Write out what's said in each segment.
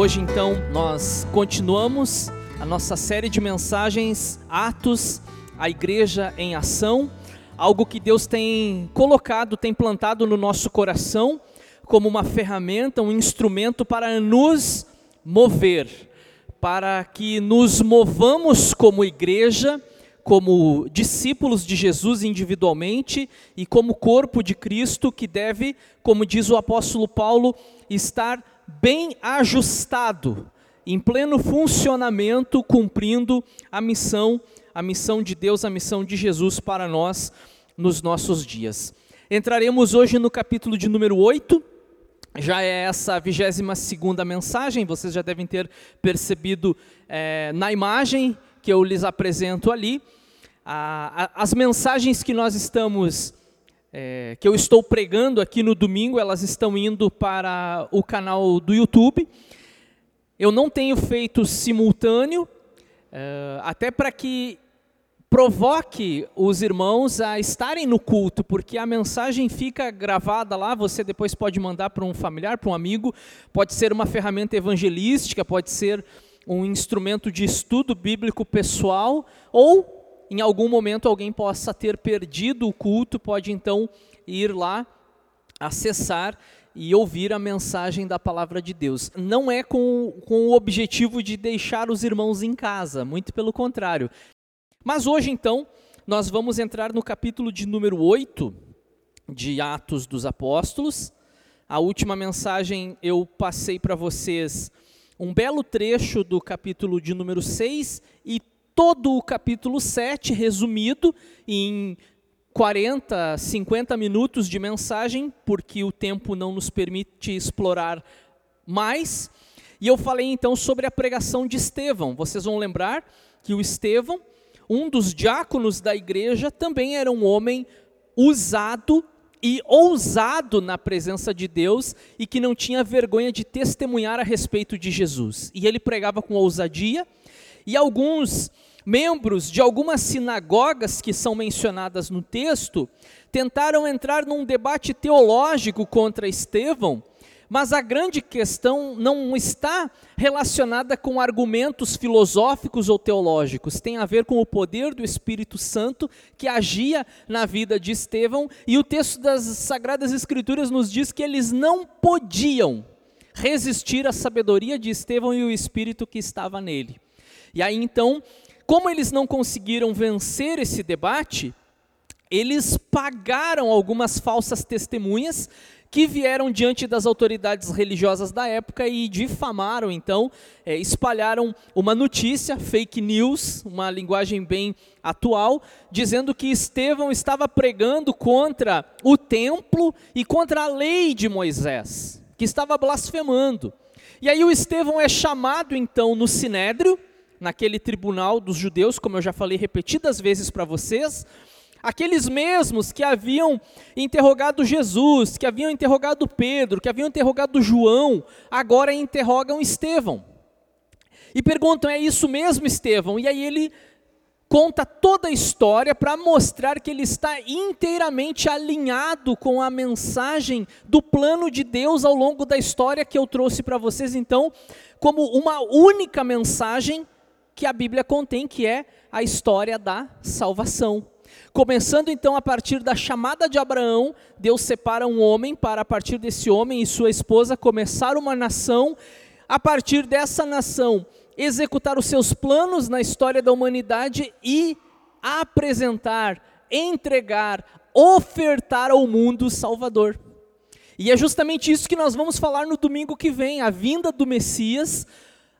Hoje, então, nós continuamos a nossa série de mensagens Atos, a Igreja em Ação, algo que Deus tem colocado, tem plantado no nosso coração como uma ferramenta, um instrumento para nos mover, para que nos movamos como igreja, como discípulos de Jesus individualmente e como corpo de Cristo que deve, como diz o apóstolo Paulo, estar bem ajustado, em pleno funcionamento, cumprindo a missão, a missão de Deus, a missão de Jesus para nós nos nossos dias. Entraremos hoje no capítulo de número 8, já é essa a 22 segunda mensagem, vocês já devem ter percebido é, na imagem que eu lhes apresento ali, a, a, as mensagens que nós estamos é, que eu estou pregando aqui no domingo, elas estão indo para o canal do YouTube. Eu não tenho feito simultâneo, é, até para que provoque os irmãos a estarem no culto, porque a mensagem fica gravada lá, você depois pode mandar para um familiar, para um amigo, pode ser uma ferramenta evangelística, pode ser um instrumento de estudo bíblico pessoal, ou em algum momento alguém possa ter perdido o culto, pode então ir lá, acessar e ouvir a mensagem da palavra de Deus. Não é com, com o objetivo de deixar os irmãos em casa, muito pelo contrário. Mas hoje, então, nós vamos entrar no capítulo de número 8 de Atos dos Apóstolos. A última mensagem eu passei para vocês um belo trecho do capítulo de número 6 e todo o capítulo 7 resumido em 40, 50 minutos de mensagem, porque o tempo não nos permite explorar mais. E eu falei então sobre a pregação de Estevão. Vocês vão lembrar que o Estevão, um dos diáconos da igreja, também era um homem usado e ousado na presença de Deus e que não tinha vergonha de testemunhar a respeito de Jesus. E ele pregava com ousadia, e alguns membros de algumas sinagogas que são mencionadas no texto tentaram entrar num debate teológico contra Estevão, mas a grande questão não está relacionada com argumentos filosóficos ou teológicos, tem a ver com o poder do Espírito Santo que agia na vida de Estevão, e o texto das Sagradas Escrituras nos diz que eles não podiam resistir à sabedoria de Estevão e o Espírito que estava nele. E aí então como eles não conseguiram vencer esse debate, eles pagaram algumas falsas testemunhas que vieram diante das autoridades religiosas da época e difamaram, então, é, espalharam uma notícia, fake news, uma linguagem bem atual, dizendo que Estevão estava pregando contra o templo e contra a lei de Moisés, que estava blasfemando. E aí o Estevão é chamado, então, no sinédrio, naquele tribunal dos judeus, como eu já falei repetidas vezes para vocês, aqueles mesmos que haviam interrogado Jesus, que haviam interrogado Pedro, que haviam interrogado João, agora interrogam Estevão. E perguntam: é isso mesmo, Estevão? E aí ele conta toda a história para mostrar que ele está inteiramente alinhado com a mensagem do plano de Deus ao longo da história que eu trouxe para vocês, então, como uma única mensagem que a Bíblia contém, que é a história da salvação. Começando então a partir da chamada de Abraão, Deus separa um homem para a partir desse homem e sua esposa começar uma nação, a partir dessa nação executar os seus planos na história da humanidade e apresentar, entregar, ofertar ao mundo o Salvador. E é justamente isso que nós vamos falar no domingo que vem, a vinda do Messias,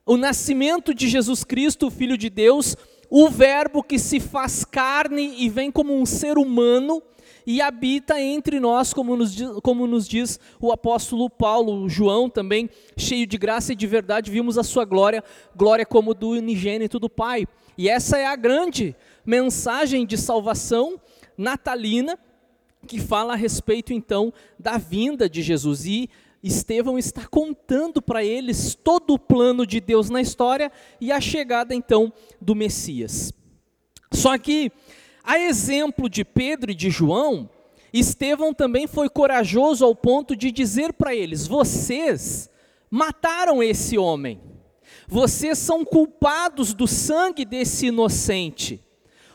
o nascimento de Jesus Cristo, o Filho de Deus, o Verbo que se faz carne e vem como um ser humano e habita entre nós, como nos, diz, como nos diz o apóstolo Paulo, João também, cheio de graça e de verdade, vimos a sua glória, glória como do unigênito do Pai. E essa é a grande mensagem de salvação natalina que fala a respeito então da vinda de Jesus. E Estevão está contando para eles todo o plano de Deus na história e a chegada então do Messias. Só que, a exemplo de Pedro e de João, Estevão também foi corajoso ao ponto de dizer para eles: vocês mataram esse homem. Vocês são culpados do sangue desse inocente.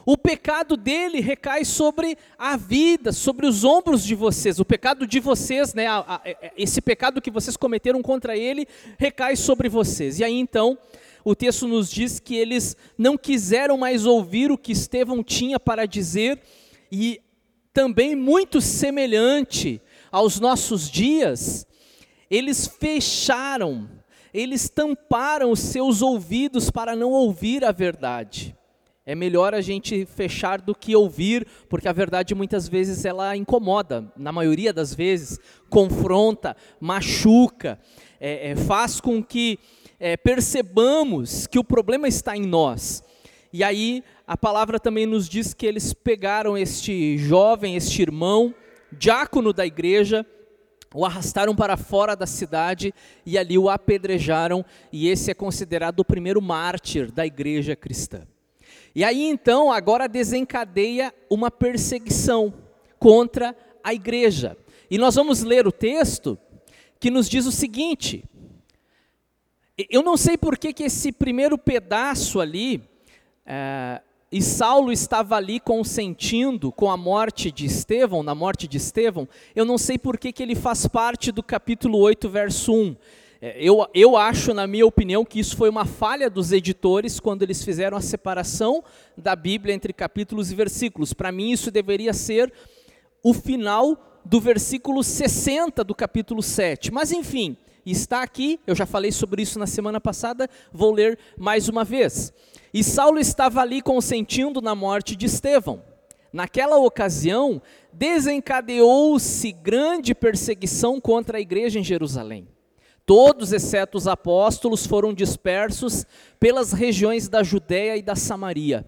O pecado dele recai sobre a vida, sobre os ombros de vocês. O pecado de vocês, né, a, a, é, é, esse pecado que vocês cometeram contra ele, recai sobre vocês. E aí então, o texto nos diz que eles não quiseram mais ouvir o que Estevão tinha para dizer, e também muito semelhante aos nossos dias, eles fecharam, eles tamparam os seus ouvidos para não ouvir a verdade. É melhor a gente fechar do que ouvir, porque a verdade muitas vezes ela incomoda, na maioria das vezes, confronta, machuca, é, é, faz com que é, percebamos que o problema está em nós. E aí a palavra também nos diz que eles pegaram este jovem, este irmão, diácono da igreja, o arrastaram para fora da cidade e ali o apedrejaram, e esse é considerado o primeiro mártir da igreja cristã. E aí então, agora desencadeia uma perseguição contra a igreja. E nós vamos ler o texto que nos diz o seguinte: eu não sei por que, que esse primeiro pedaço ali, é, e Saulo estava ali consentindo com a morte de Estevão, na morte de Estevão, eu não sei por que, que ele faz parte do capítulo 8, verso 1. É, eu, eu acho, na minha opinião, que isso foi uma falha dos editores quando eles fizeram a separação da Bíblia entre capítulos e versículos. Para mim, isso deveria ser o final do versículo 60 do capítulo 7. Mas, enfim, está aqui, eu já falei sobre isso na semana passada, vou ler mais uma vez. E Saulo estava ali consentindo na morte de Estevão. Naquela ocasião, desencadeou-se grande perseguição contra a igreja em Jerusalém. Todos, exceto os apóstolos, foram dispersos pelas regiões da Judéia e da Samaria.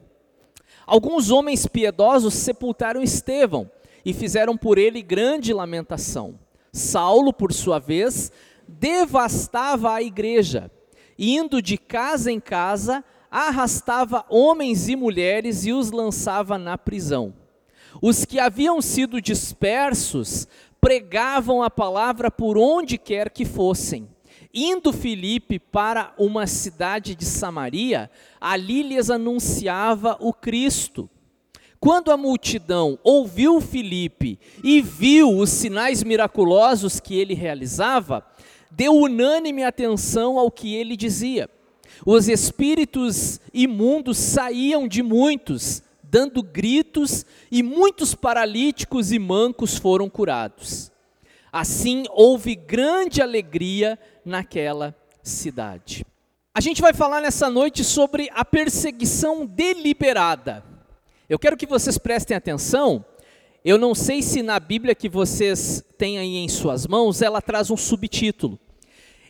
Alguns homens piedosos sepultaram Estevão e fizeram por ele grande lamentação. Saulo, por sua vez, devastava a igreja, indo de casa em casa, arrastava homens e mulheres e os lançava na prisão. Os que haviam sido dispersos pregavam a palavra por onde quer que fossem. Indo Filipe para uma cidade de Samaria, ali lhes anunciava o Cristo. Quando a multidão ouviu Filipe e viu os sinais miraculosos que ele realizava, deu unânime atenção ao que ele dizia. Os espíritos imundos saíam de muitos, dando gritos, e muitos paralíticos e mancos foram curados. Assim houve grande alegria naquela cidade. A gente vai falar nessa noite sobre a perseguição deliberada. Eu quero que vocês prestem atenção. Eu não sei se na Bíblia que vocês têm aí em suas mãos, ela traz um subtítulo.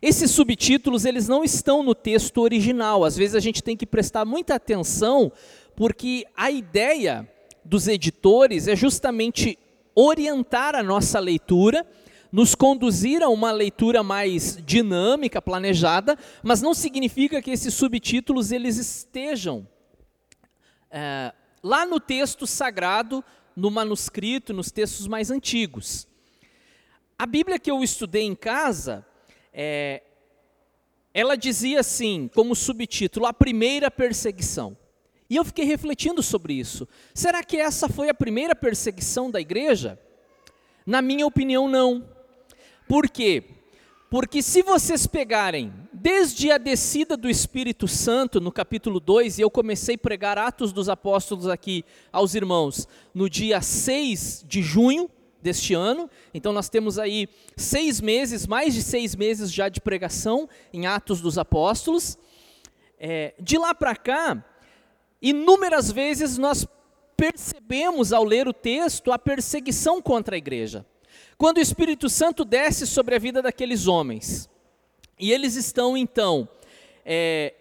Esses subtítulos, eles não estão no texto original. Às vezes a gente tem que prestar muita atenção porque a ideia dos editores é justamente orientar a nossa leitura, nos conduzir a uma leitura mais dinâmica, planejada, mas não significa que esses subtítulos eles estejam é, lá no texto sagrado, no manuscrito, nos textos mais antigos. A Bíblia que eu estudei em casa, é, ela dizia assim, como subtítulo, a primeira perseguição. E eu fiquei refletindo sobre isso. Será que essa foi a primeira perseguição da igreja? Na minha opinião, não. Por quê? Porque se vocês pegarem desde a descida do Espírito Santo, no capítulo 2, e eu comecei a pregar Atos dos Apóstolos aqui aos irmãos no dia 6 de junho deste ano, então nós temos aí seis meses, mais de seis meses já de pregação em Atos dos Apóstolos. É, de lá para cá, Inúmeras vezes nós percebemos ao ler o texto a perseguição contra a igreja. Quando o Espírito Santo desce sobre a vida daqueles homens, e eles estão então é,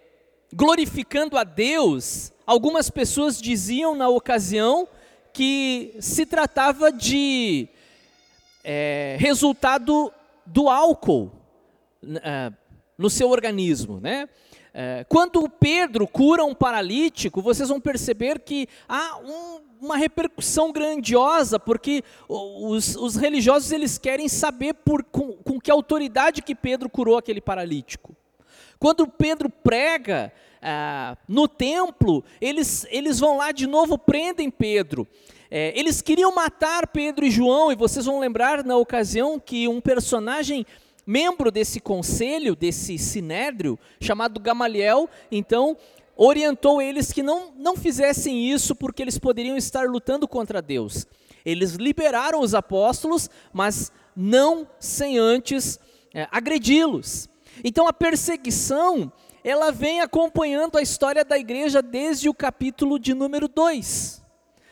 glorificando a Deus, algumas pessoas diziam na ocasião que se tratava de é, resultado do álcool é, no seu organismo, né? É, quando Pedro cura um paralítico, vocês vão perceber que há um, uma repercussão grandiosa, porque os, os, religiosos eles querem saber por, com, com que autoridade que Pedro curou aquele paralítico. Quando Pedro prega ah, no templo, eles, eles vão lá de novo, prendem Pedro. É, eles queriam matar Pedro e João, e vocês vão lembrar na ocasião que um personagem membro desse conselho, desse sinédrio, chamado Gamaliel, então orientou eles que não, não fizessem isso porque eles poderiam estar lutando contra Deus. Eles liberaram os apóstolos, mas não sem antes é, agredi-los. Então a perseguição, ela vem acompanhando a história da igreja desde o capítulo de número 2.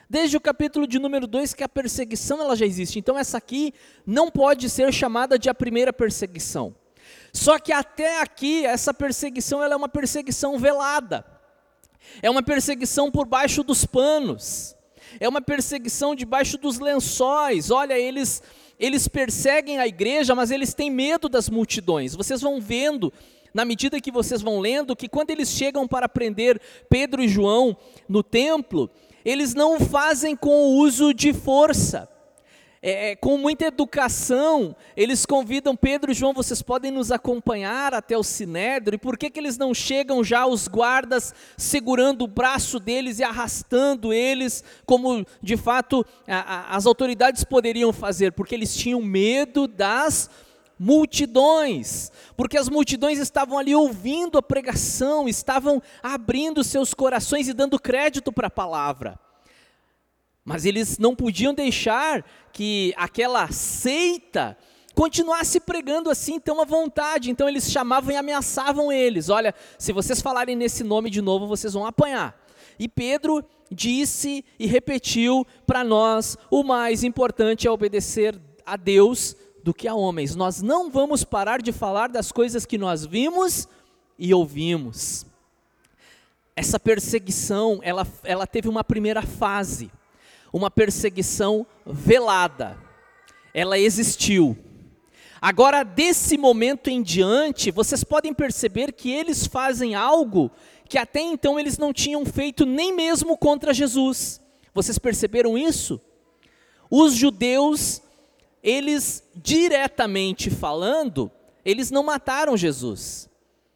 Desde o capítulo de número 2 que a perseguição ela já existe. Então essa aqui não pode ser chamada de a primeira perseguição. Só que até aqui essa perseguição ela é uma perseguição velada. É uma perseguição por baixo dos panos. É uma perseguição debaixo dos lençóis. Olha, eles eles perseguem a igreja, mas eles têm medo das multidões. Vocês vão vendo na medida que vocês vão lendo, que quando eles chegam para prender Pedro e João no templo, eles não fazem com o uso de força. É, é, com muita educação, eles convidam Pedro e João, vocês podem nos acompanhar até o Sinédrio, e por que, que eles não chegam já os guardas segurando o braço deles e arrastando eles, como de fato a, a, as autoridades poderiam fazer? Porque eles tinham medo das multidões, porque as multidões estavam ali ouvindo a pregação, estavam abrindo seus corações e dando crédito para a palavra. Mas eles não podiam deixar que aquela seita continuasse pregando assim tão à vontade. Então eles chamavam e ameaçavam eles: olha, se vocês falarem nesse nome de novo, vocês vão apanhar. E Pedro disse e repetiu para nós: o mais importante é obedecer a Deus do que a homens. Nós não vamos parar de falar das coisas que nós vimos e ouvimos. Essa perseguição, ela, ela teve uma primeira fase, uma perseguição velada. Ela existiu. Agora, desse momento em diante, vocês podem perceber que eles fazem algo que até então eles não tinham feito nem mesmo contra Jesus. Vocês perceberam isso? Os judeus eles diretamente falando, eles não mataram Jesus.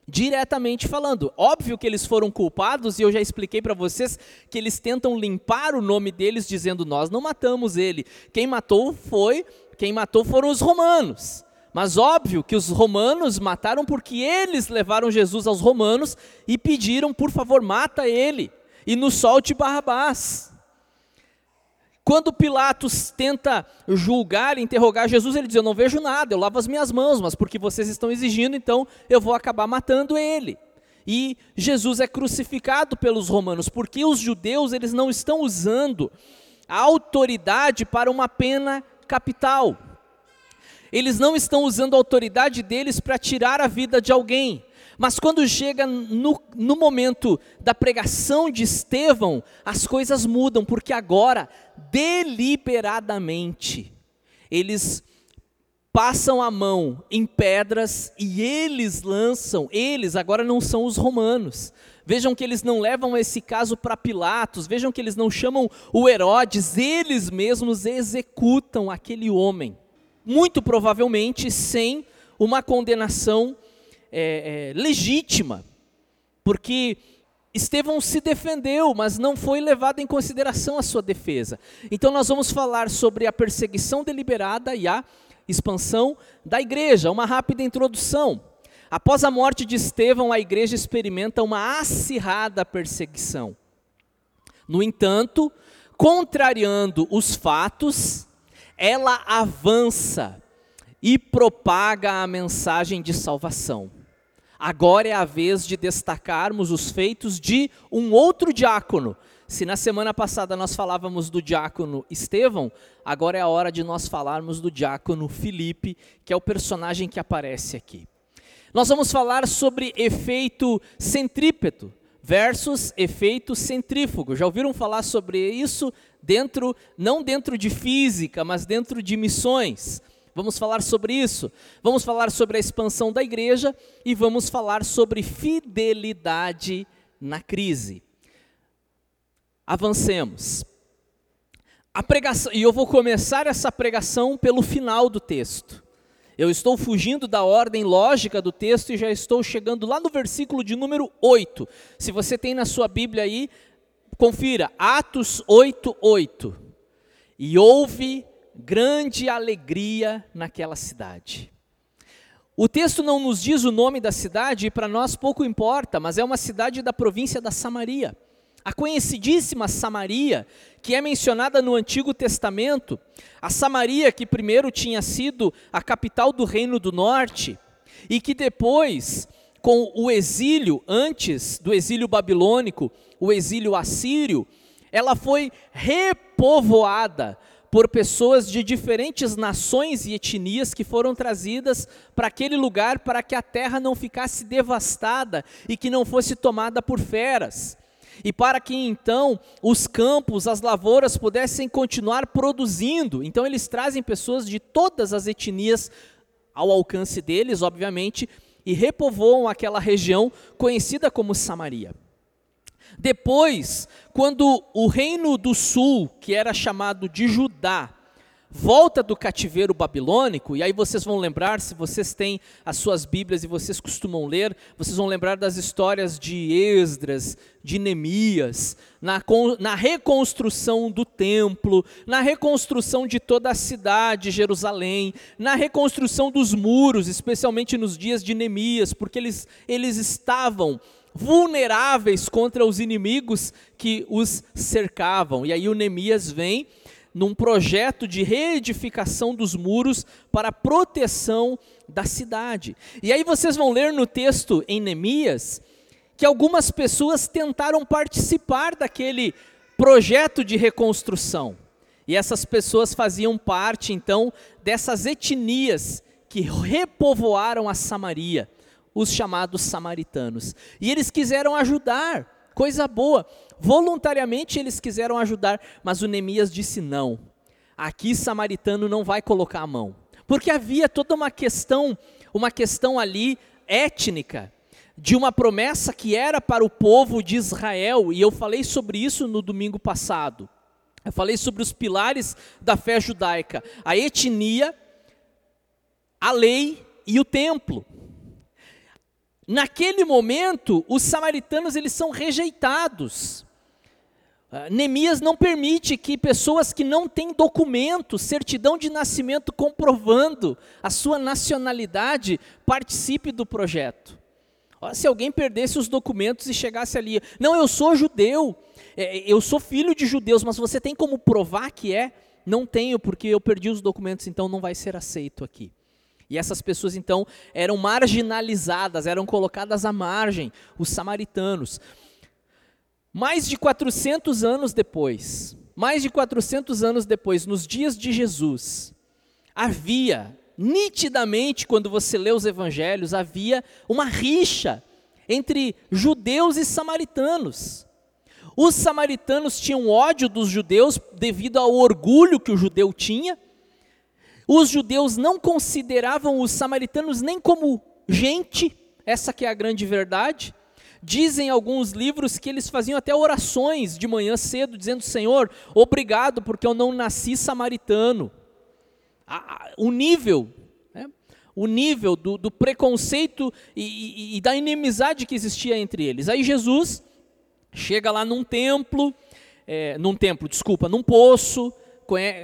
Diretamente falando. Óbvio que eles foram culpados, e eu já expliquei para vocês que eles tentam limpar o nome deles, dizendo: Nós não matamos ele. Quem matou foi, quem matou foram os romanos. Mas óbvio que os romanos mataram porque eles levaram Jesus aos romanos e pediram, por favor, mata ele e nos solte Barrabás. Quando Pilatos tenta julgar, interrogar Jesus, ele diz: Eu não vejo nada, eu lavo as minhas mãos, mas porque vocês estão exigindo, então eu vou acabar matando ele. E Jesus é crucificado pelos romanos, porque os judeus eles não estão usando a autoridade para uma pena capital. Eles não estão usando a autoridade deles para tirar a vida de alguém. Mas quando chega no, no momento da pregação de Estevão, as coisas mudam, porque agora, deliberadamente, eles passam a mão em pedras e eles lançam, eles agora não são os romanos. Vejam que eles não levam esse caso para Pilatos, vejam que eles não chamam o Herodes, eles mesmos executam aquele homem. Muito provavelmente sem uma condenação é, é, legítima, porque Estevão se defendeu, mas não foi levado em consideração a sua defesa. Então nós vamos falar sobre a perseguição deliberada e a expansão da igreja. Uma rápida introdução. Após a morte de Estevão, a igreja experimenta uma acirrada perseguição. No entanto, contrariando os fatos, ela avança e propaga a mensagem de salvação. Agora é a vez de destacarmos os feitos de um outro diácono. Se na semana passada nós falávamos do diácono Estevão, agora é a hora de nós falarmos do diácono Filipe, que é o personagem que aparece aqui. Nós vamos falar sobre efeito centrípeto versus efeito centrífugo. Já ouviram falar sobre isso dentro, não dentro de física, mas dentro de missões? Vamos falar sobre isso. Vamos falar sobre a expansão da igreja e vamos falar sobre fidelidade na crise. Avancemos. A pregação, e eu vou começar essa pregação pelo final do texto. Eu estou fugindo da ordem lógica do texto e já estou chegando lá no versículo de número 8. Se você tem na sua Bíblia aí, confira, Atos 8, 8. E houve grande alegria naquela cidade. O texto não nos diz o nome da cidade e para nós pouco importa, mas é uma cidade da província da Samaria. A conhecidíssima Samaria, que é mencionada no Antigo Testamento, a Samaria que primeiro tinha sido a capital do Reino do Norte e que depois, com o exílio, antes do exílio babilônico, o exílio assírio, ela foi repovoada por pessoas de diferentes nações e etnias que foram trazidas para aquele lugar para que a terra não ficasse devastada e que não fosse tomada por feras. E para que então os campos, as lavouras pudessem continuar produzindo. Então eles trazem pessoas de todas as etnias ao alcance deles, obviamente, e repovoam aquela região conhecida como Samaria. Depois, quando o reino do sul, que era chamado de Judá, volta do cativeiro babilônico, e aí vocês vão lembrar, se vocês têm as suas Bíblias e vocês costumam ler, vocês vão lembrar das histórias de Esdras, de Neemias, na, na reconstrução do templo, na reconstrução de toda a cidade, Jerusalém, na reconstrução dos muros, especialmente nos dias de Neemias, porque eles, eles estavam vulneráveis contra os inimigos que os cercavam. E aí o Neemias vem num projeto de reedificação dos muros para proteção da cidade. E aí vocês vão ler no texto em Neemias que algumas pessoas tentaram participar daquele projeto de reconstrução. E essas pessoas faziam parte então dessas etnias que repovoaram a Samaria os chamados samaritanos. E eles quiseram ajudar, coisa boa. Voluntariamente eles quiseram ajudar, mas o Neemias disse não. Aqui samaritano não vai colocar a mão. Porque havia toda uma questão, uma questão ali étnica, de uma promessa que era para o povo de Israel, e eu falei sobre isso no domingo passado. Eu falei sobre os pilares da fé judaica: a etnia, a lei e o templo. Naquele momento, os samaritanos eles são rejeitados. Uh, Neemias não permite que pessoas que não têm documento, certidão de nascimento comprovando a sua nacionalidade, participe do projeto. Se alguém perdesse os documentos e chegasse ali, não, eu sou judeu, é, eu sou filho de judeus, mas você tem como provar que é? Não tenho, porque eu perdi os documentos, então não vai ser aceito aqui. E essas pessoas então eram marginalizadas, eram colocadas à margem, os samaritanos. Mais de 400 anos depois, mais de 400 anos depois, nos dias de Jesus, havia nitidamente quando você lê os evangelhos, havia uma rixa entre judeus e samaritanos. Os samaritanos tinham ódio dos judeus devido ao orgulho que o judeu tinha, os judeus não consideravam os samaritanos nem como gente, essa que é a grande verdade. Dizem alguns livros que eles faziam até orações de manhã cedo, dizendo: Senhor, obrigado porque eu não nasci samaritano. O nível, né, o nível do, do preconceito e, e, e da inimizade que existia entre eles. Aí Jesus chega lá num templo, é, num templo, desculpa, num poço,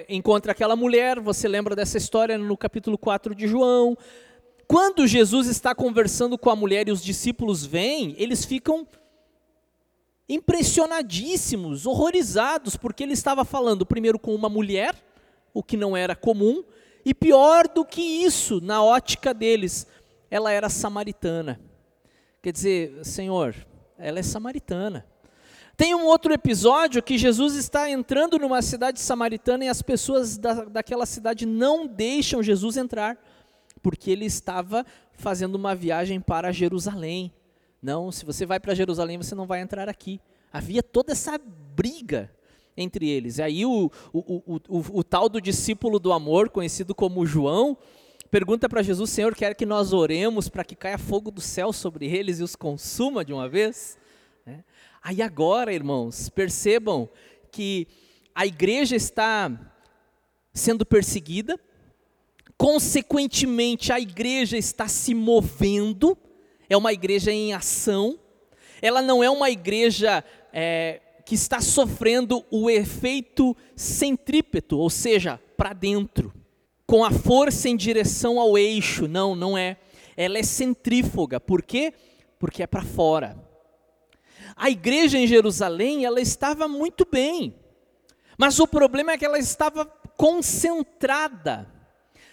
encontra aquela mulher, você lembra dessa história no capítulo 4 de João. Quando Jesus está conversando com a mulher e os discípulos vêm, eles ficam impressionadíssimos, horrorizados, porque ele estava falando primeiro com uma mulher, o que não era comum, e pior do que isso, na ótica deles, ela era samaritana. Quer dizer, Senhor, ela é samaritana. Tem um outro episódio que Jesus está entrando numa cidade samaritana e as pessoas da, daquela cidade não deixam Jesus entrar, porque ele estava fazendo uma viagem para Jerusalém. Não, se você vai para Jerusalém, você não vai entrar aqui. Havia toda essa briga entre eles. E aí o, o, o, o, tal do discípulo do amor, conhecido como João, pergunta para Jesus, Senhor, quer que nós oremos para que caia fogo do céu sobre eles e os consuma de uma vez? Aí agora, irmãos, percebam que a igreja está sendo perseguida, consequentemente a igreja está se movendo, é uma igreja em ação, ela não é uma igreja é, que está sofrendo o efeito centrípeto, ou seja, para dentro, com a força em direção ao eixo. Não, não é. Ela é centrífuga. Por quê? Porque é para fora. A igreja em Jerusalém, ela estava muito bem. Mas o problema é que ela estava concentrada,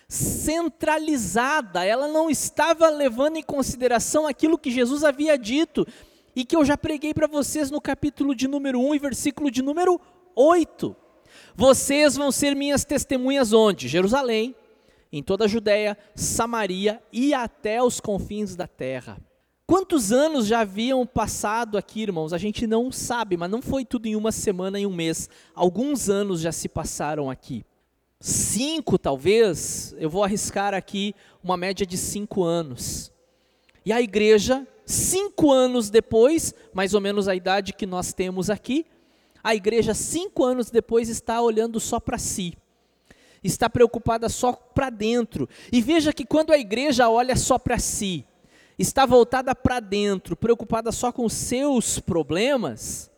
centralizada, ela não estava levando em consideração aquilo que Jesus havia dito e que eu já preguei para vocês no capítulo de número 1 e versículo de número 8. Vocês vão ser minhas testemunhas onde? Jerusalém, em toda a Judéia, Samaria e até os confins da terra. Quantos anos já haviam passado aqui, irmãos? A gente não sabe, mas não foi tudo em uma semana, em um mês. Alguns anos já se passaram aqui. Cinco, talvez, eu vou arriscar aqui uma média de cinco anos. E a igreja cinco anos depois, mais ou menos a idade que nós temos aqui, a igreja, cinco anos depois, está olhando só para si, está preocupada só para dentro. E veja que quando a igreja olha só para si, está voltada para dentro, preocupada só com seus problemas,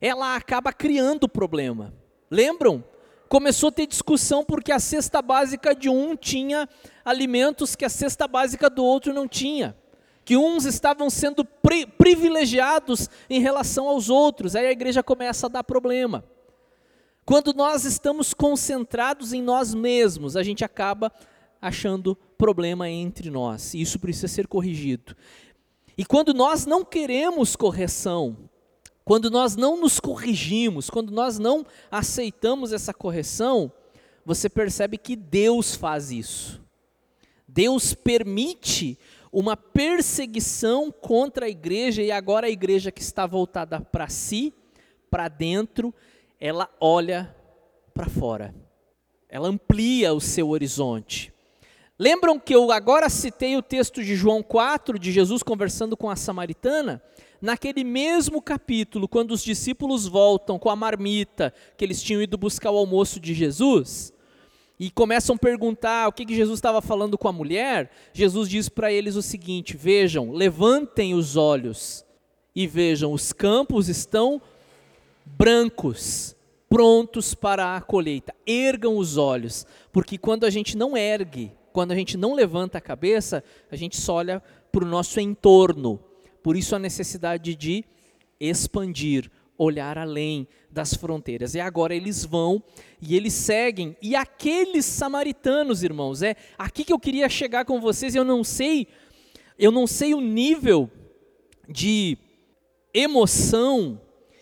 ela acaba criando problema. Lembram? Começou a ter discussão porque a cesta básica de um tinha alimentos que a cesta básica do outro não tinha que uns estavam sendo pri privilegiados em relação aos outros. Aí a igreja começa a dar problema. Quando nós estamos concentrados em nós mesmos, a gente acaba achando problema entre nós. E isso precisa ser corrigido. E quando nós não queremos correção, quando nós não nos corrigimos, quando nós não aceitamos essa correção, você percebe que Deus faz isso. Deus permite uma perseguição contra a igreja, e agora a igreja que está voltada para si, para dentro, ela olha para fora, ela amplia o seu horizonte. Lembram que eu agora citei o texto de João 4, de Jesus conversando com a samaritana? Naquele mesmo capítulo, quando os discípulos voltam com a marmita que eles tinham ido buscar o almoço de Jesus, e começam a perguntar o que, que Jesus estava falando com a mulher, Jesus diz para eles o seguinte: Vejam, levantem os olhos e vejam, os campos estão brancos, prontos para a colheita. Ergam os olhos, porque quando a gente não ergue, quando a gente não levanta a cabeça, a gente só olha para o nosso entorno. Por isso a necessidade de expandir, olhar além das fronteiras. E agora eles vão e eles seguem. E aqueles samaritanos, irmãos, é aqui que eu queria chegar com vocês. Eu não sei, eu não sei o nível de emoção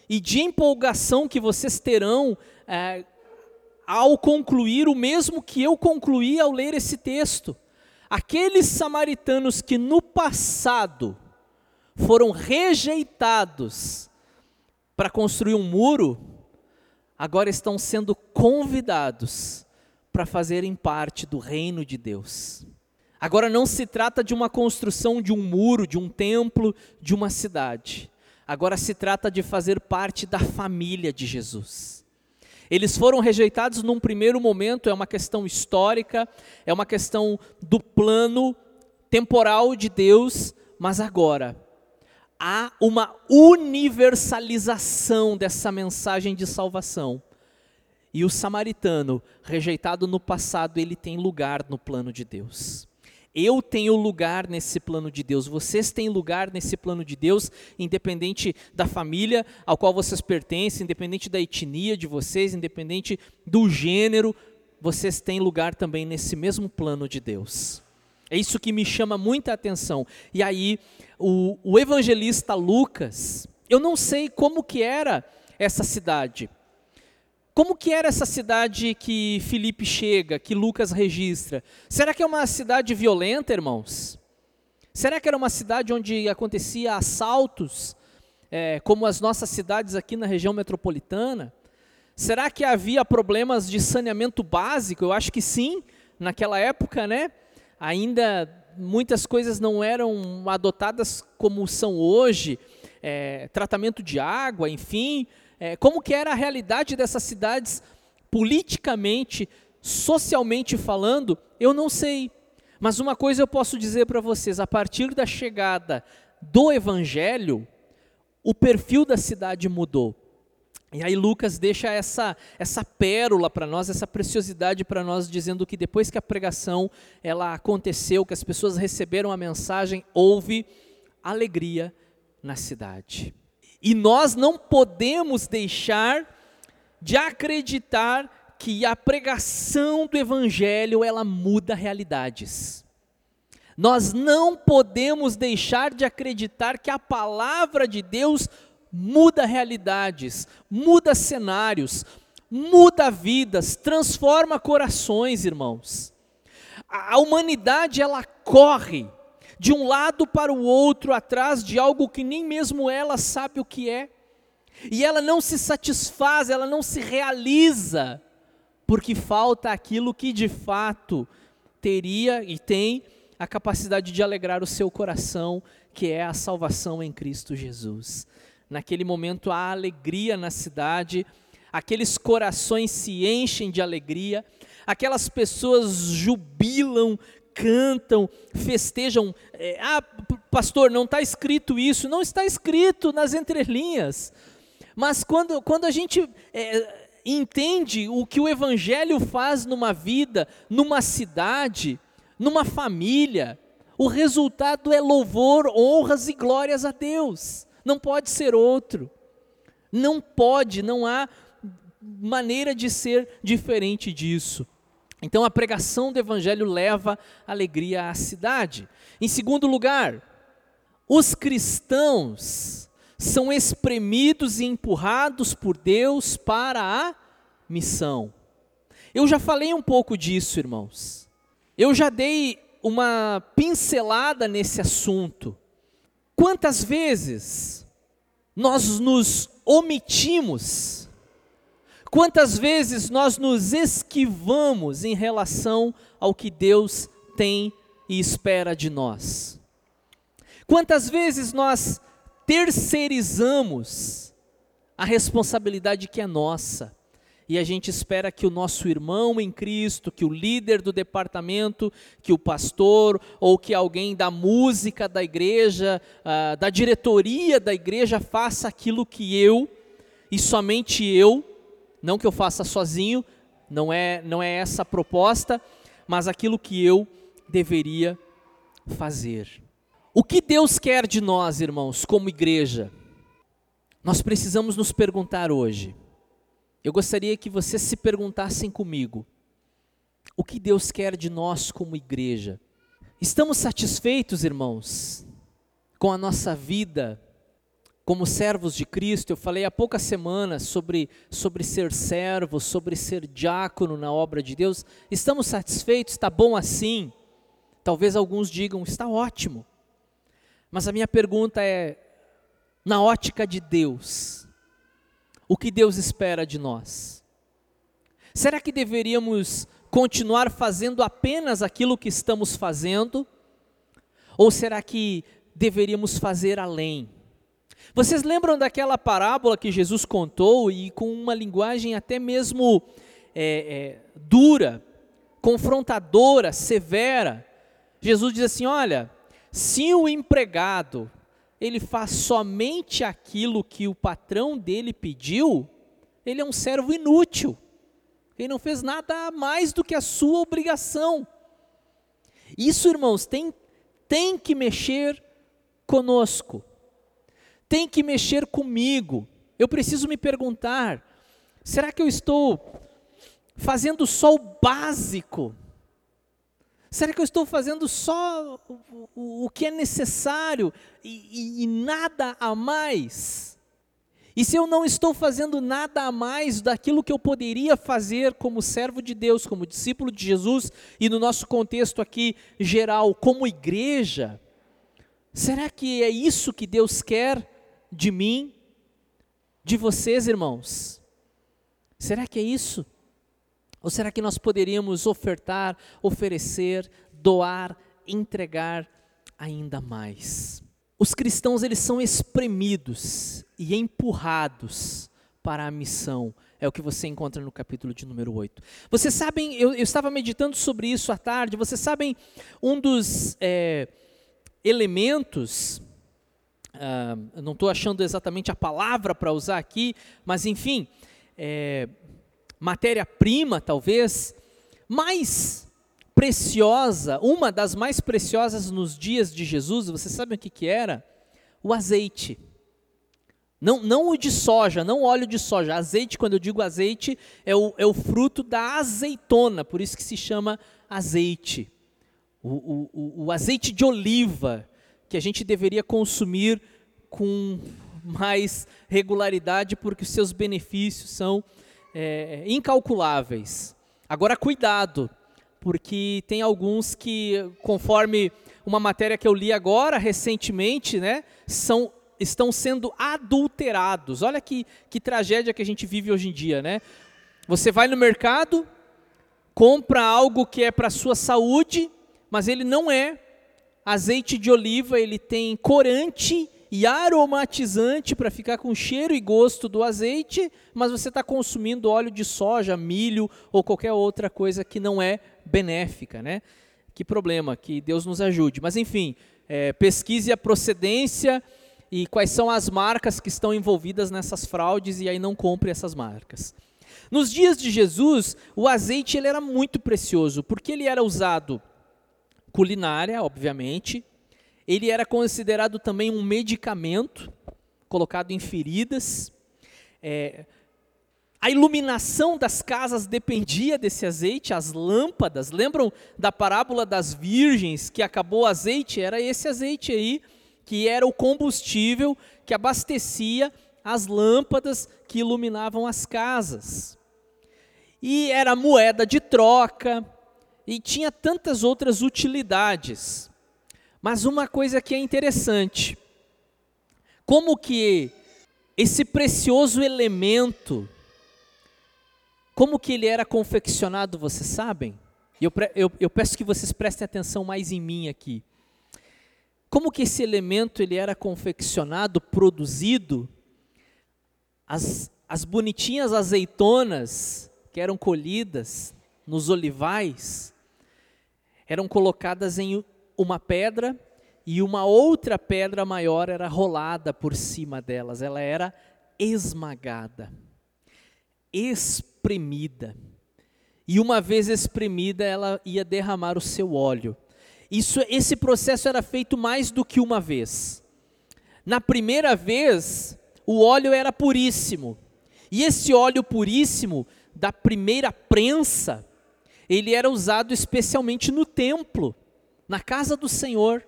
e de empolgação que vocês terão é, ao concluir o mesmo que eu concluí ao ler esse texto. Aqueles samaritanos que no passado foram rejeitados para construir um muro, agora estão sendo convidados para fazerem parte do reino de Deus. Agora não se trata de uma construção de um muro, de um templo, de uma cidade. Agora se trata de fazer parte da família de Jesus. Eles foram rejeitados num primeiro momento, é uma questão histórica, é uma questão do plano temporal de Deus, mas agora há uma universalização dessa mensagem de salvação. E o samaritano, rejeitado no passado, ele tem lugar no plano de Deus. Eu tenho lugar nesse plano de Deus, vocês têm lugar nesse plano de Deus, independente da família ao qual vocês pertencem, independente da etnia de vocês, independente do gênero, vocês têm lugar também nesse mesmo plano de Deus. É isso que me chama muita atenção. E aí, o, o evangelista Lucas, eu não sei como que era essa cidade. Como que era essa cidade que Filipe chega, que Lucas registra? Será que é uma cidade violenta, irmãos? Será que era uma cidade onde acontecia assaltos, é, como as nossas cidades aqui na região metropolitana? Será que havia problemas de saneamento básico? Eu acho que sim, naquela época, né? Ainda muitas coisas não eram adotadas como são hoje, é, tratamento de água, enfim. É, como que era a realidade dessas cidades politicamente, socialmente falando, eu não sei. Mas uma coisa eu posso dizer para vocês: a partir da chegada do Evangelho, o perfil da cidade mudou. E aí Lucas deixa essa, essa pérola para nós, essa preciosidade para nós, dizendo que depois que a pregação ela aconteceu, que as pessoas receberam a mensagem, houve alegria na cidade. E nós não podemos deixar de acreditar que a pregação do evangelho ela muda realidades. Nós não podemos deixar de acreditar que a palavra de Deus muda realidades, muda cenários, muda vidas, transforma corações, irmãos. A humanidade ela corre de um lado para o outro atrás de algo que nem mesmo ela sabe o que é. E ela não se satisfaz, ela não se realiza, porque falta aquilo que de fato teria e tem a capacidade de alegrar o seu coração, que é a salvação em Cristo Jesus. Naquele momento há alegria na cidade, aqueles corações se enchem de alegria, aquelas pessoas jubilam, cantam, festejam. É, ah, pastor, não está escrito isso. Não está escrito nas entrelinhas. Mas quando, quando a gente é, entende o que o Evangelho faz numa vida, numa cidade, numa família, o resultado é louvor, honras e glórias a Deus não pode ser outro. Não pode, não há maneira de ser diferente disso. Então a pregação do evangelho leva alegria à cidade. Em segundo lugar, os cristãos são espremidos e empurrados por Deus para a missão. Eu já falei um pouco disso, irmãos. Eu já dei uma pincelada nesse assunto. Quantas vezes nós nos omitimos? Quantas vezes nós nos esquivamos em relação ao que Deus tem e espera de nós? Quantas vezes nós terceirizamos a responsabilidade que é nossa? e a gente espera que o nosso irmão em Cristo, que o líder do departamento, que o pastor ou que alguém da música da igreja, uh, da diretoria da igreja faça aquilo que eu e somente eu, não que eu faça sozinho, não é, não é essa a proposta, mas aquilo que eu deveria fazer. O que Deus quer de nós, irmãos, como igreja? Nós precisamos nos perguntar hoje eu gostaria que vocês se perguntassem comigo: o que Deus quer de nós como igreja? Estamos satisfeitos, irmãos, com a nossa vida como servos de Cristo? Eu falei há poucas semanas sobre, sobre ser servo, sobre ser diácono na obra de Deus. Estamos satisfeitos? Está bom assim? Talvez alguns digam: está ótimo. Mas a minha pergunta é: na ótica de Deus, o que Deus espera de nós? Será que deveríamos continuar fazendo apenas aquilo que estamos fazendo? Ou será que deveríamos fazer além? Vocês lembram daquela parábola que Jesus contou e com uma linguagem até mesmo é, é, dura, confrontadora, severa? Jesus diz assim: Olha, se o empregado ele faz somente aquilo que o patrão dele pediu, ele é um servo inútil. Ele não fez nada mais do que a sua obrigação. Isso, irmãos, tem, tem que mexer conosco, tem que mexer comigo. Eu preciso me perguntar: será que eu estou fazendo só o básico? Será que eu estou fazendo só o, o, o que é necessário e, e, e nada a mais? E se eu não estou fazendo nada a mais daquilo que eu poderia fazer como servo de Deus, como discípulo de Jesus, e no nosso contexto aqui geral, como igreja, será que é isso que Deus quer de mim, de vocês, irmãos? Será que é isso? Ou será que nós poderíamos ofertar, oferecer, doar, entregar ainda mais? Os cristãos eles são espremidos e empurrados para a missão. É o que você encontra no capítulo de número 8. Vocês sabem, eu, eu estava meditando sobre isso à tarde, vocês sabem, um dos é, elementos, ah, não estou achando exatamente a palavra para usar aqui, mas enfim, é, matéria-prima talvez, mais preciosa, uma das mais preciosas nos dias de Jesus, vocês sabem o que, que era? O azeite. Não, não o de soja, não óleo de soja. Azeite, quando eu digo azeite, é o, é o fruto da azeitona, por isso que se chama azeite. O, o, o azeite de oliva, que a gente deveria consumir com mais regularidade, porque os seus benefícios são é, incalculáveis. Agora, cuidado, porque tem alguns que, conforme uma matéria que eu li agora recentemente, né, são, estão sendo adulterados. Olha que, que tragédia que a gente vive hoje em dia, né? Você vai no mercado, compra algo que é para a sua saúde, mas ele não é azeite de oliva, ele tem corante e aromatizante para ficar com cheiro e gosto do azeite, mas você está consumindo óleo de soja, milho ou qualquer outra coisa que não é benéfica, né? Que problema, que Deus nos ajude. Mas enfim, é, pesquise a procedência e quais são as marcas que estão envolvidas nessas fraudes e aí não compre essas marcas. Nos dias de Jesus, o azeite ele era muito precioso, porque ele era usado culinária, obviamente, ele era considerado também um medicamento colocado em feridas. É, a iluminação das casas dependia desse azeite, as lâmpadas. Lembram da parábola das virgens que acabou o azeite? Era esse azeite aí, que era o combustível que abastecia as lâmpadas que iluminavam as casas. E era moeda de troca, e tinha tantas outras utilidades. Mas uma coisa que é interessante, como que esse precioso elemento, como que ele era confeccionado, vocês sabem? Eu, eu, eu peço que vocês prestem atenção mais em mim aqui. Como que esse elemento ele era confeccionado, produzido? As, as bonitinhas azeitonas que eram colhidas nos olivais eram colocadas em uma pedra e uma outra pedra maior era rolada por cima delas, ela era esmagada, espremida. E uma vez espremida, ela ia derramar o seu óleo. Isso, esse processo era feito mais do que uma vez. Na primeira vez, o óleo era puríssimo. E esse óleo puríssimo da primeira prensa, ele era usado especialmente no templo na casa do Senhor.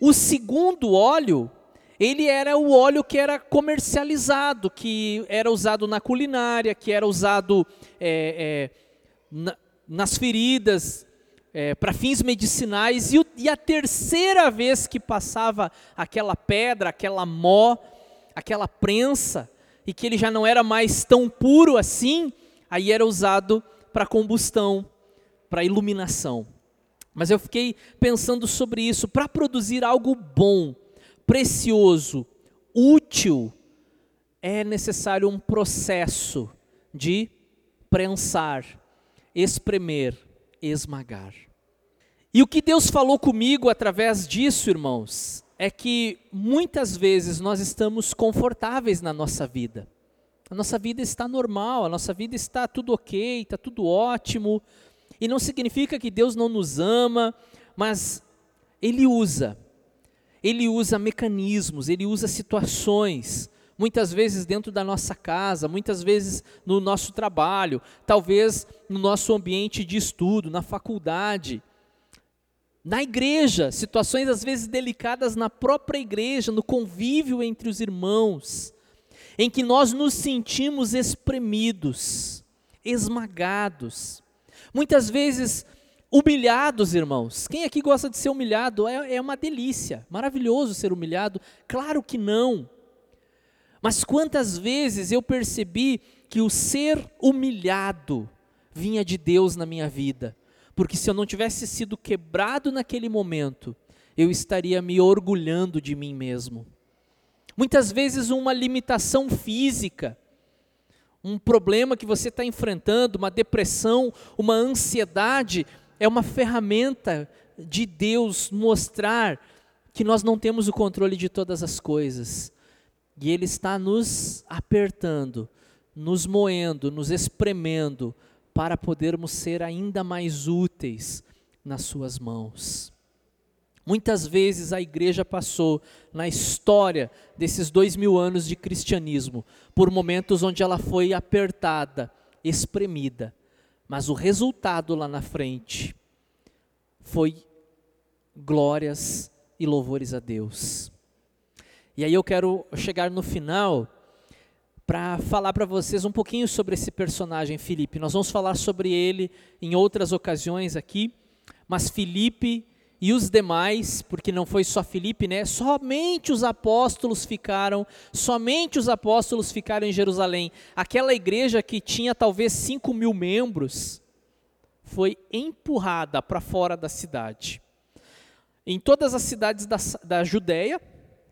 O segundo óleo, ele era o óleo que era comercializado, que era usado na culinária, que era usado é, é, na, nas feridas, é, para fins medicinais. E, o, e a terceira vez que passava aquela pedra, aquela mó, aquela prensa, e que ele já não era mais tão puro assim, aí era usado para combustão, para iluminação. Mas eu fiquei pensando sobre isso. Para produzir algo bom, precioso, útil, é necessário um processo de prensar, espremer, esmagar. E o que Deus falou comigo através disso, irmãos, é que muitas vezes nós estamos confortáveis na nossa vida. A nossa vida está normal, a nossa vida está tudo ok, está tudo ótimo, e não significa que Deus não nos ama, mas Ele usa. Ele usa mecanismos, Ele usa situações, muitas vezes dentro da nossa casa, muitas vezes no nosso trabalho, talvez no nosso ambiente de estudo, na faculdade, na igreja, situações às vezes delicadas na própria igreja, no convívio entre os irmãos, em que nós nos sentimos espremidos, esmagados. Muitas vezes humilhados, irmãos. Quem aqui gosta de ser humilhado? É, é uma delícia, maravilhoso ser humilhado. Claro que não. Mas quantas vezes eu percebi que o ser humilhado vinha de Deus na minha vida, porque se eu não tivesse sido quebrado naquele momento, eu estaria me orgulhando de mim mesmo. Muitas vezes, uma limitação física, um problema que você está enfrentando, uma depressão, uma ansiedade, é uma ferramenta de Deus mostrar que nós não temos o controle de todas as coisas. E Ele está nos apertando, nos moendo, nos espremendo, para podermos ser ainda mais úteis nas Suas mãos. Muitas vezes a igreja passou na história desses dois mil anos de cristianismo por momentos onde ela foi apertada, espremida, mas o resultado lá na frente foi glórias e louvores a Deus. E aí eu quero chegar no final para falar para vocês um pouquinho sobre esse personagem Filipe. Nós vamos falar sobre ele em outras ocasiões aqui, mas Filipe e os demais, porque não foi só Filipe, né? Somente os apóstolos ficaram, somente os apóstolos ficaram em Jerusalém. Aquela igreja que tinha talvez 5 mil membros, foi empurrada para fora da cidade. Em todas as cidades da, da Judéia,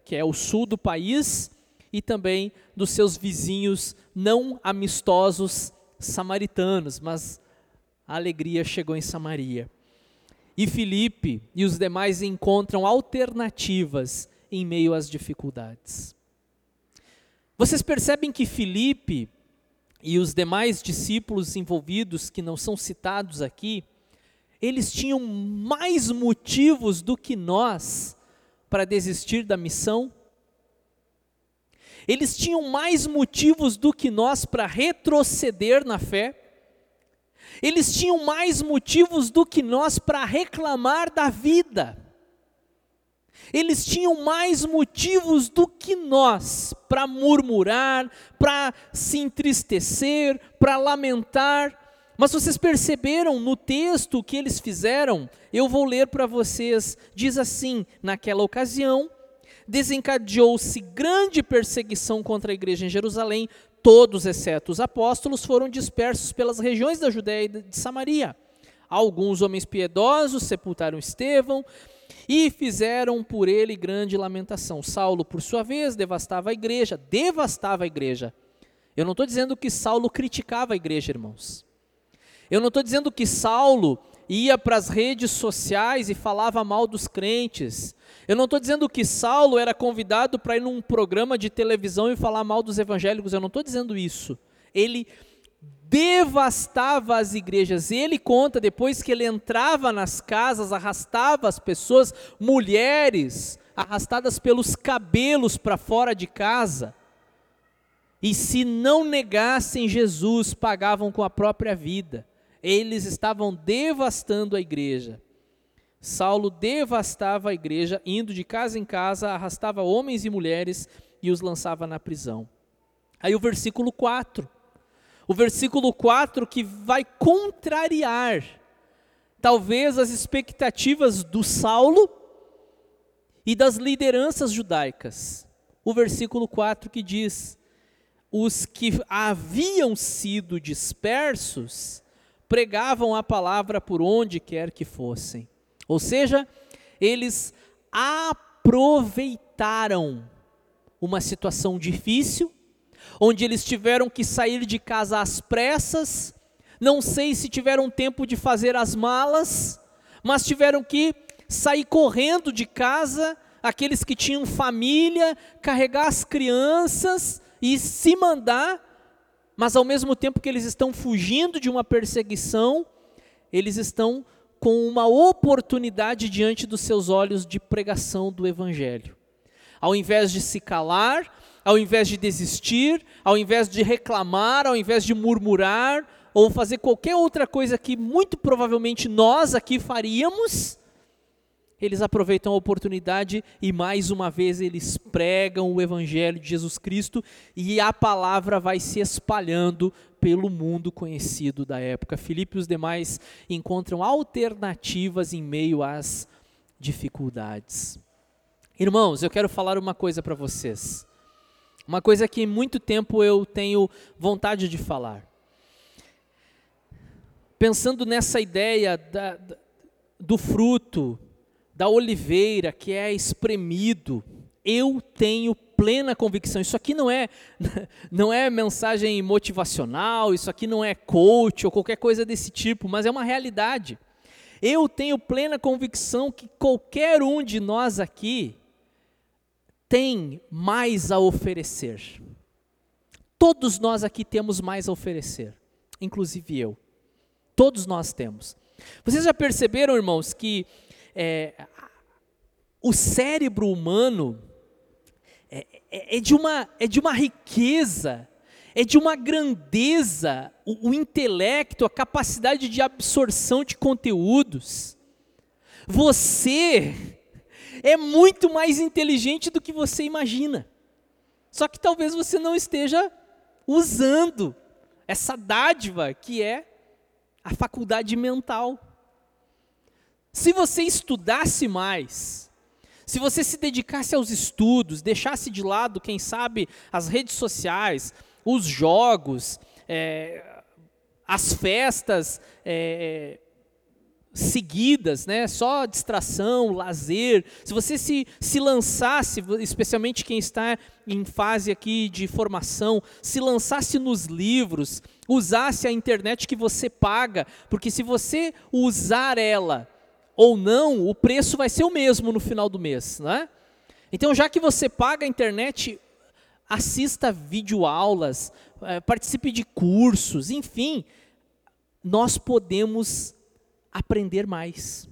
que é o sul do país, e também dos seus vizinhos não amistosos samaritanos, mas a alegria chegou em Samaria. E Filipe e os demais encontram alternativas em meio às dificuldades. Vocês percebem que Filipe e os demais discípulos envolvidos que não são citados aqui, eles tinham mais motivos do que nós para desistir da missão? Eles tinham mais motivos do que nós para retroceder na fé? Eles tinham mais motivos do que nós para reclamar da vida. Eles tinham mais motivos do que nós para murmurar, para se entristecer, para lamentar. Mas vocês perceberam no texto que eles fizeram? Eu vou ler para vocês. Diz assim: naquela ocasião, desencadeou-se grande perseguição contra a igreja em Jerusalém, todos, exceto os apóstolos, foram dispersos pelas regiões da Judéia e de Samaria. Alguns homens piedosos sepultaram Estevão e fizeram por ele grande lamentação. Saulo, por sua vez, devastava a igreja, devastava a igreja. Eu não estou dizendo que Saulo criticava a igreja, irmãos. Eu não estou dizendo que Saulo ia para as redes sociais e falava mal dos crentes. Eu não estou dizendo que Saulo era convidado para ir num programa de televisão e falar mal dos evangélicos, eu não estou dizendo isso. Ele devastava as igrejas. Ele conta depois que ele entrava nas casas, arrastava as pessoas, mulheres, arrastadas pelos cabelos para fora de casa. E se não negassem Jesus, pagavam com a própria vida. Eles estavam devastando a igreja. Saulo devastava a igreja, indo de casa em casa, arrastava homens e mulheres e os lançava na prisão. Aí o versículo 4. O versículo 4 que vai contrariar talvez as expectativas do Saulo e das lideranças judaicas. O versículo 4 que diz: Os que haviam sido dispersos pregavam a palavra por onde quer que fossem. Ou seja, eles aproveitaram uma situação difícil, onde eles tiveram que sair de casa às pressas, não sei se tiveram tempo de fazer as malas, mas tiveram que sair correndo de casa, aqueles que tinham família, carregar as crianças e se mandar, mas ao mesmo tempo que eles estão fugindo de uma perseguição, eles estão com uma oportunidade diante dos seus olhos de pregação do Evangelho. Ao invés de se calar, ao invés de desistir, ao invés de reclamar, ao invés de murmurar, ou fazer qualquer outra coisa que muito provavelmente nós aqui faríamos, eles aproveitam a oportunidade e mais uma vez eles pregam o Evangelho de Jesus Cristo e a palavra vai se espalhando pelo mundo conhecido da época. Filipe e os demais encontram alternativas em meio às dificuldades. Irmãos, eu quero falar uma coisa para vocês. Uma coisa que muito tempo eu tenho vontade de falar. Pensando nessa ideia da, do fruto, da oliveira que é espremido, eu tenho plena convicção. Isso aqui não é não é mensagem motivacional, isso aqui não é coach ou qualquer coisa desse tipo, mas é uma realidade. Eu tenho plena convicção que qualquer um de nós aqui tem mais a oferecer. Todos nós aqui temos mais a oferecer, inclusive eu. Todos nós temos. Vocês já perceberam, irmãos, que é, o cérebro humano é, é, é, de uma, é de uma riqueza, é de uma grandeza, o, o intelecto, a capacidade de absorção de conteúdos. Você é muito mais inteligente do que você imagina. Só que talvez você não esteja usando essa dádiva que é a faculdade mental. Se você estudasse mais, se você se dedicasse aos estudos, deixasse de lado, quem sabe, as redes sociais, os jogos, é, as festas, é, seguidas, né? só distração, lazer, se você se, se lançasse, especialmente quem está em fase aqui de formação, se lançasse nos livros, usasse a internet que você paga, porque se você usar ela ou não, o preço vai ser o mesmo no final do mês, né? Então, já que você paga a internet, assista videoaulas, eh, participe de cursos, enfim, nós podemos aprender mais.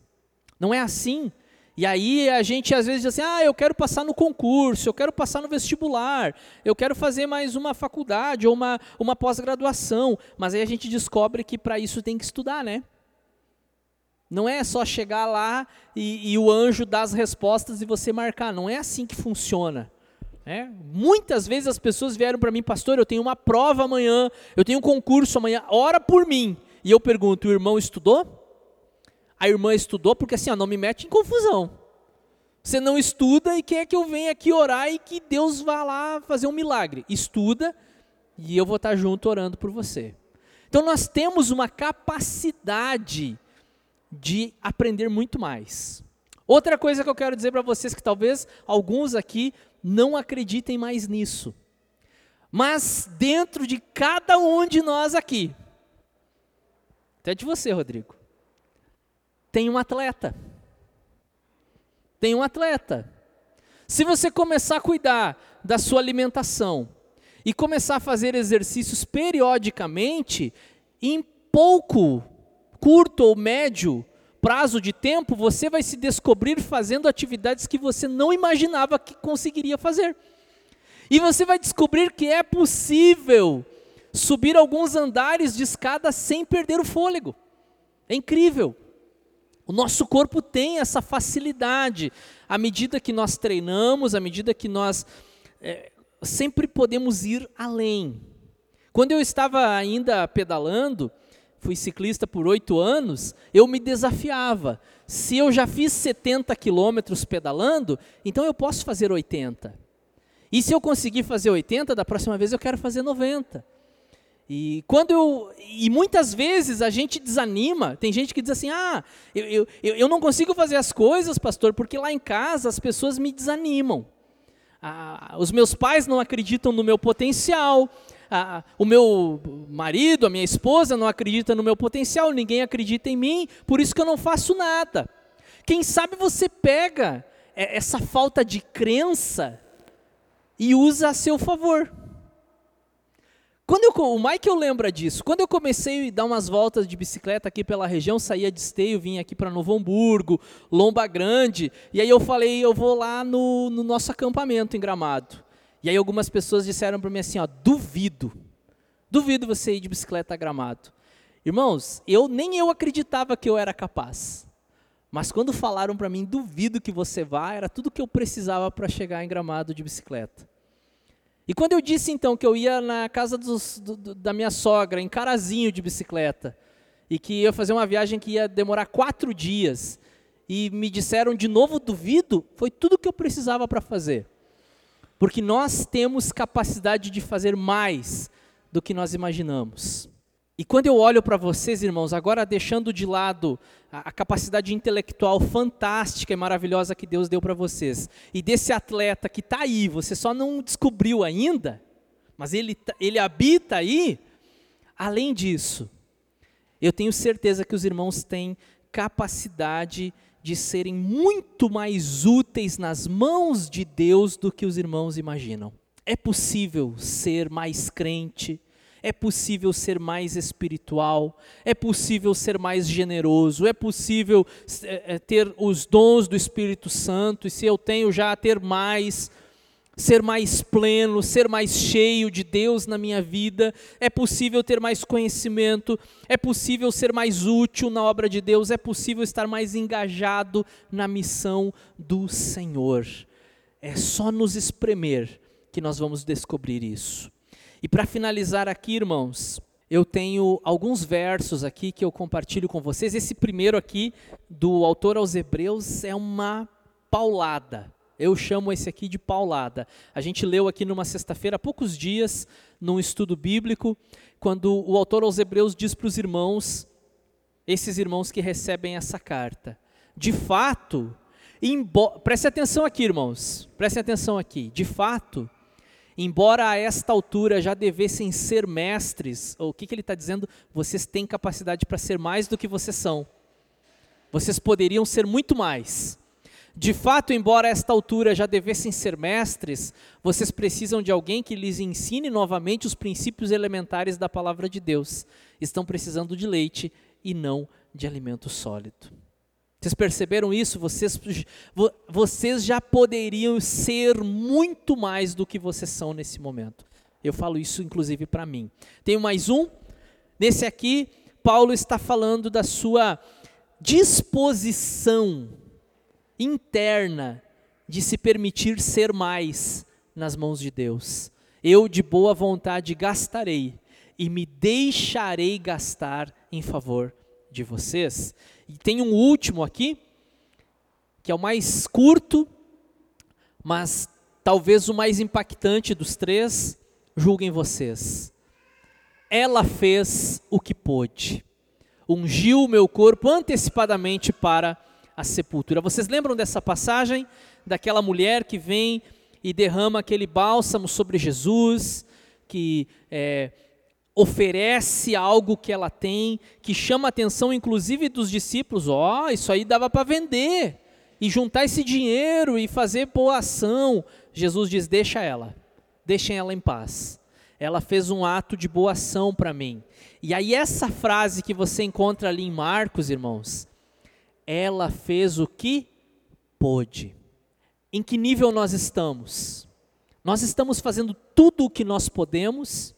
Não é assim? E aí a gente às vezes diz assim: ah, eu quero passar no concurso, eu quero passar no vestibular, eu quero fazer mais uma faculdade ou uma, uma pós-graduação. Mas aí a gente descobre que para isso tem que estudar, né? Não é só chegar lá e, e, o anjo dar as respostas e você marcar. Não é assim que funciona. É? Muitas vezes as pessoas vieram para mim, pastor, eu tenho uma prova amanhã, eu tenho um concurso amanhã, ora por mim. E eu pergunto, o irmão estudou? a irmã estudou, porque assim, ó, não me mete em confusão. Você não estuda e quer que eu venha aqui orar e que Deus vá lá fazer um milagre. Estuda e eu vou estar junto orando por você. Então nós temos uma capacidade de aprender muito mais. Outra coisa que eu quero dizer para vocês que talvez alguns aqui não acreditem mais nisso. Mas dentro de cada um de nós aqui, até de você, Rodrigo, tem um atleta. Tem um atleta. Se você começar a cuidar da sua alimentação e começar a fazer exercícios periodicamente, em pouco, curto ou médio prazo de tempo, você vai se descobrir fazendo atividades que você não imaginava que conseguiria fazer. E você vai descobrir que é possível subir alguns andares de escada sem perder o fôlego. É incrível. O nosso corpo tem essa facilidade. À medida que nós treinamos, à medida que nós é, sempre podemos ir além. Quando eu estava ainda pedalando, fui ciclista por oito anos, eu me desafiava. Se eu já fiz 70 quilômetros pedalando, então eu posso fazer 80. E se eu conseguir fazer 80, da próxima vez eu quero fazer 90. E quando eu e muitas vezes a gente desanima. Tem gente que diz assim: "Ah, eu, eu, eu não consigo fazer as coisas, pastor, porque lá em casa as pessoas me desanimam. Ah, os meus pais não acreditam no meu potencial. O meu marido, a minha esposa não acredita no meu potencial. Ninguém acredita em mim. Por isso que eu não faço nada. Quem sabe você pega essa falta de crença e usa a seu favor. Quando eu, o Michael lembra disso. Quando eu comecei a dar umas voltas de bicicleta aqui pela região, saía de Esteio, vinha aqui para Novo Hamburgo, Lomba Grande, e aí eu falei, eu vou lá no, no nosso acampamento em Gramado. E aí algumas pessoas disseram para mim assim, ó, duvido, duvido você ir de bicicleta a Gramado. Irmãos, eu nem eu acreditava que eu era capaz. Mas quando falaram para mim, duvido que você vá, era tudo que eu precisava para chegar em Gramado de bicicleta. E quando eu disse então que eu ia na casa dos, do, da minha sogra, em Carazinho de bicicleta, e que ia fazer uma viagem que ia demorar quatro dias, e me disseram de novo duvido, foi tudo que eu precisava para fazer. Porque nós temos capacidade de fazer mais do que nós imaginamos. E quando eu olho para vocês, irmãos, agora deixando de lado a, a capacidade intelectual fantástica e maravilhosa que Deus deu para vocês, e desse atleta que está aí, você só não descobriu ainda, mas ele, tá, ele habita aí, além disso, eu tenho certeza que os irmãos têm capacidade de serem muito mais úteis nas mãos de Deus do que os irmãos imaginam. É possível ser mais crente, é possível ser mais espiritual, é possível ser mais generoso, é possível é, ter os dons do Espírito Santo, e se eu tenho já ter mais, ser mais pleno, ser mais cheio de Deus na minha vida, é possível ter mais conhecimento, é possível ser mais útil na obra de Deus, é possível estar mais engajado na missão do Senhor. É só nos espremer que nós vamos descobrir isso. E para finalizar aqui, irmãos, eu tenho alguns versos aqui que eu compartilho com vocês. Esse primeiro aqui, do autor aos Hebreus, é uma paulada. Eu chamo esse aqui de paulada. A gente leu aqui numa sexta-feira, há poucos dias, num estudo bíblico, quando o autor aos Hebreus diz para os irmãos, esses irmãos que recebem essa carta: de fato, preste atenção aqui, irmãos, preste atenção aqui, de fato, embora a esta altura já devessem ser mestres, ou o que, que ele está dizendo? Vocês têm capacidade para ser mais do que vocês são. Vocês poderiam ser muito mais. De fato, embora a esta altura já devessem ser mestres, vocês precisam de alguém que lhes ensine novamente os princípios elementares da palavra de Deus. Estão precisando de leite e não de alimento sólido. Vocês perceberam isso? Vocês, vocês já poderiam ser muito mais do que vocês são nesse momento. Eu falo isso inclusive para mim. Tenho mais um. Nesse aqui, Paulo está falando da sua disposição interna de se permitir ser mais nas mãos de Deus. Eu, de boa vontade, gastarei e me deixarei gastar em favor de vocês. E tem um último aqui, que é o mais curto, mas talvez o mais impactante dos três. Julguem vocês. Ela fez o que pôde, ungiu o meu corpo antecipadamente para sepultura. Vocês lembram dessa passagem? Daquela mulher que vem e derrama aquele bálsamo sobre Jesus, que é, oferece algo que ela tem, que chama a atenção inclusive dos discípulos, ó, oh, isso aí dava para vender, e juntar esse dinheiro e fazer boa ação. Jesus diz: deixa ela, deixem ela em paz. Ela fez um ato de boa ação para mim. E aí, essa frase que você encontra ali em Marcos, irmãos, ela fez o que pôde. Em que nível nós estamos? Nós estamos fazendo tudo o que nós podemos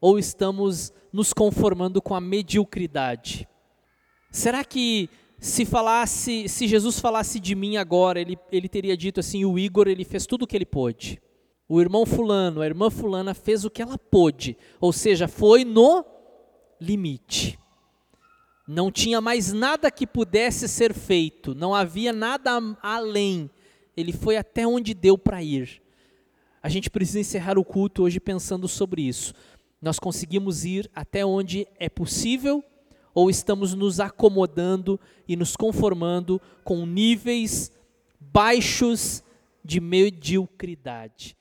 ou estamos nos conformando com a mediocridade? Será que se falasse, se Jesus falasse de mim agora, ele, ele teria dito assim: o Igor ele fez tudo o que ele pôde. O irmão fulano, a irmã fulana fez o que ela pôde, ou seja, foi no limite. Não tinha mais nada que pudesse ser feito, não havia nada além. Ele foi até onde deu para ir. A gente precisa encerrar o culto hoje pensando sobre isso. Nós conseguimos ir até onde é possível ou estamos nos acomodando e nos conformando com níveis baixos de mediocridade?